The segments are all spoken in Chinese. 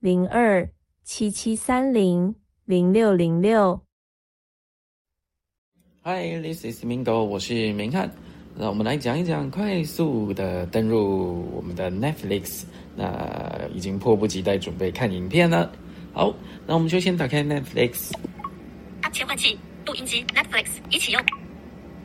零二七七三零零六零六。Hi，this is Mingo，我是明翰。那我们来讲一讲快速的登入我们的 Netflix。那已经迫不及待准备看影片了。好，那我们就先打开 Netflix。切换器，录音机，Netflix 一起用。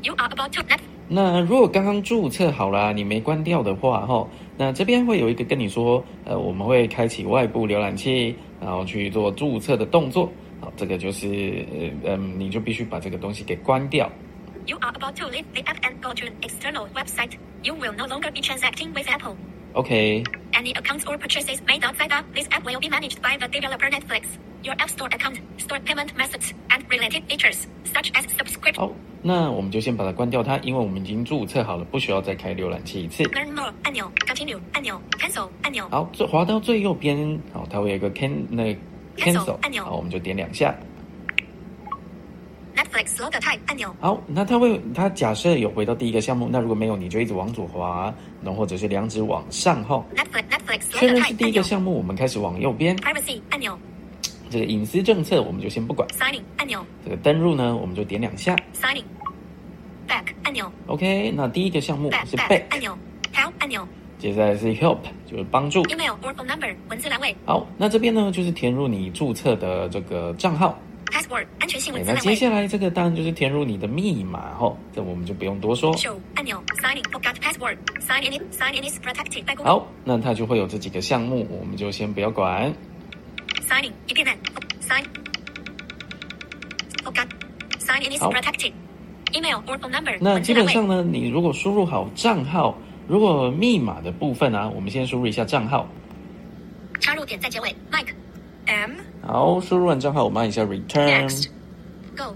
You are about to Net。那如果刚刚注册好啦，你没关掉的话，哈。那这边会有一个跟你说，呃，我们会开启外部浏览器，然后去做注册的动作。好，这个就是，呃，嗯，你就必须把这个东西给关掉。You are about to leave the app and go to an external website. You will no longer be transacting with Apple. Okay. Any accounts or purchases made outside of this app will be managed by the developer Netflix. Your App Store account, store payment methods, and related features, such as subscription. 好，那我们就先把它关掉它，因为我们已经注册好了，不需要再开浏览器一次。Learn more 按钮，Continue 按钮，Cancel 按钮。好，最滑到最右边，好，它会有一个 can 那 Cancel 按钮，好，我们就点两下。Netflix logo type 按钮。好，那它会，它假设有回到第一个项目，那如果没有，你就一直往左滑，然后或者是两指往上哈。Netflix Netflix 确认是第一个项目，我们开始往右边。Privacy 按钮。这个隐私政策我们就先不管。Signing 按钮。这个登录呢，我们就点两下。Signing back 按钮。OK，那第一个项目是 back 按钮，Help 按钮。接下来是 Help，就是帮助。Email or phone number 文字栏位。好，那这边呢就是填入你注册的这个账号。Password 安全性文字栏位。那接下来这个当然就是填入你的密码吼，这我们就不用多说。Show 按钮，Signing forgot password sign in sign in is protected by Google。好，那它就会有这几个项目，我们就先不要管。Signing 一遍呢。Sign. Forgot. Sign in is protected. Email or phone number. 那基本上呢，你如果输入好账号，如果密码的部分呢，我们先输入一下账号。插入点在结尾。Mike. M. 好，输入完账号，我们按一下 Return. Next. Go.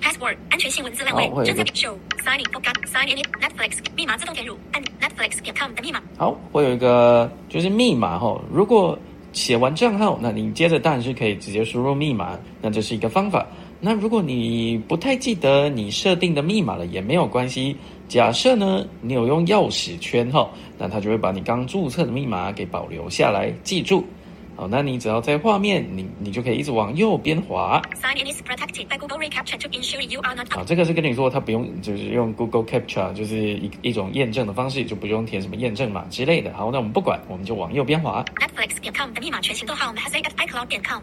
Password 安全性文字栏位正在 show signing forgot sign in Netflix 密码自动填入按 Netflix 点 com 的密码。好，会有一个就是密码哈，如果写完账号，那你接着当然是可以直接输入密码，那这是一个方法。那如果你不太记得你设定的密码了，也没有关系。假设呢，你有用钥匙圈哈，那它就会把你刚注册的密码给保留下来，记住。好，那你只要在画面，你你就可以一直往右边滑。啊，这个是跟你说，它不用就是用 Google Capture，就是一一种验证的方式，就不用填什么验证码之类的。好，那我们不管，我们就往右边滑。Netflix 点 com 的密码全形逗号 h a s iCloud 点 com。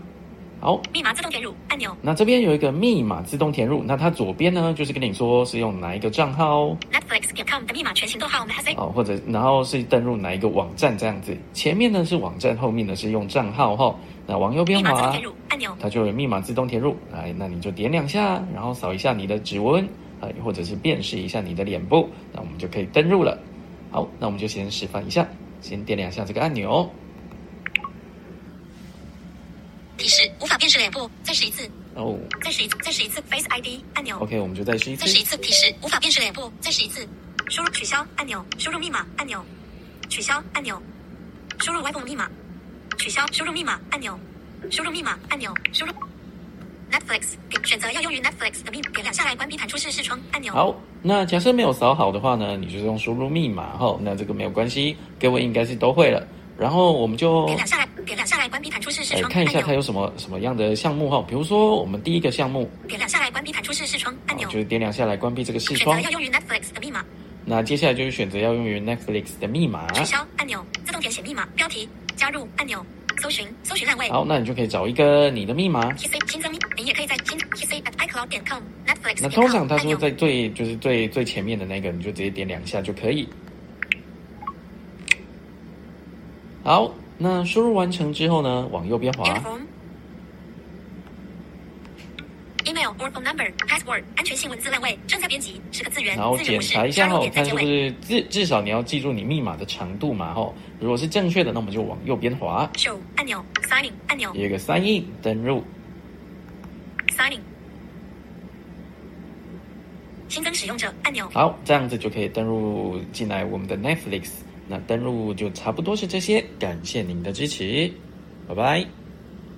好，密码自动填入按钮。那这边有一个密码自动填入，那它左边呢，就是跟你说是用哪一个账号。Netflix 点 com 的密码全形逗号 h a s 哦，或者然后是登入哪一个网站这样子。前面呢是网站，后面呢是用账号哈。那往右边滑，按钮，它就有密码自动填入。来，那你就点两下，然后扫一下你的指纹，啊，或者是辨识一下你的脸部，那我们就可以登入了。好，那我们就先示范一下，先点两下这个按钮。提示无再试一次。哦，再试一次，再试一次。Face ID 按钮。OK，我们就再试一次。再试一次。提示无法辨识脸部，再试一次。输入取消按钮。输入密码按钮。取消按钮。输入 WiFi 密码。取消。输入密码按钮。输入密码按钮。输入 Netflix 选择要用于 Netflix 的密码，点两下来关闭弹出式视窗按钮。好，那假设没有扫好的话呢？你就是用输入密码哈，那这个没有关系，各位应该是都会了。然后我们就点两下来，点两下来关闭弹出式视窗。看一下它有什么什么样的项目哈，比如说我们第一个项目，点两下来关闭弹出式视窗按钮，就是点两下来关闭这个视窗。选择要用于 Netflix 的密码。那接下来就是选择要用于 Netflix 的密码。取消按钮，自动填写密码。标题，加入按钮，搜寻，搜寻栏位。好，那你就可以找一个你的密码。T C 新增，你也可以在 T C at iCloud 点 com Netflix。那通常他说在最就是最最前面的那个，你就直接点两下就可以。好。那输入完成之后呢？往右边滑。Email or phone number password 安全性文字栏位正在编辑，十个字元然后检查一下哈加入，点在看是不。是至至少你要记住你密码的长度嘛哈。如果是正确的，那我们就往右边滑，Show 按钮，Sign in 按钮有一个 sign in 登入，，Sign in。新增使用者按钮。好，这样子就可以登入进来我们的 Netflix。那登录就差不多是这些，感谢您的支持，拜拜。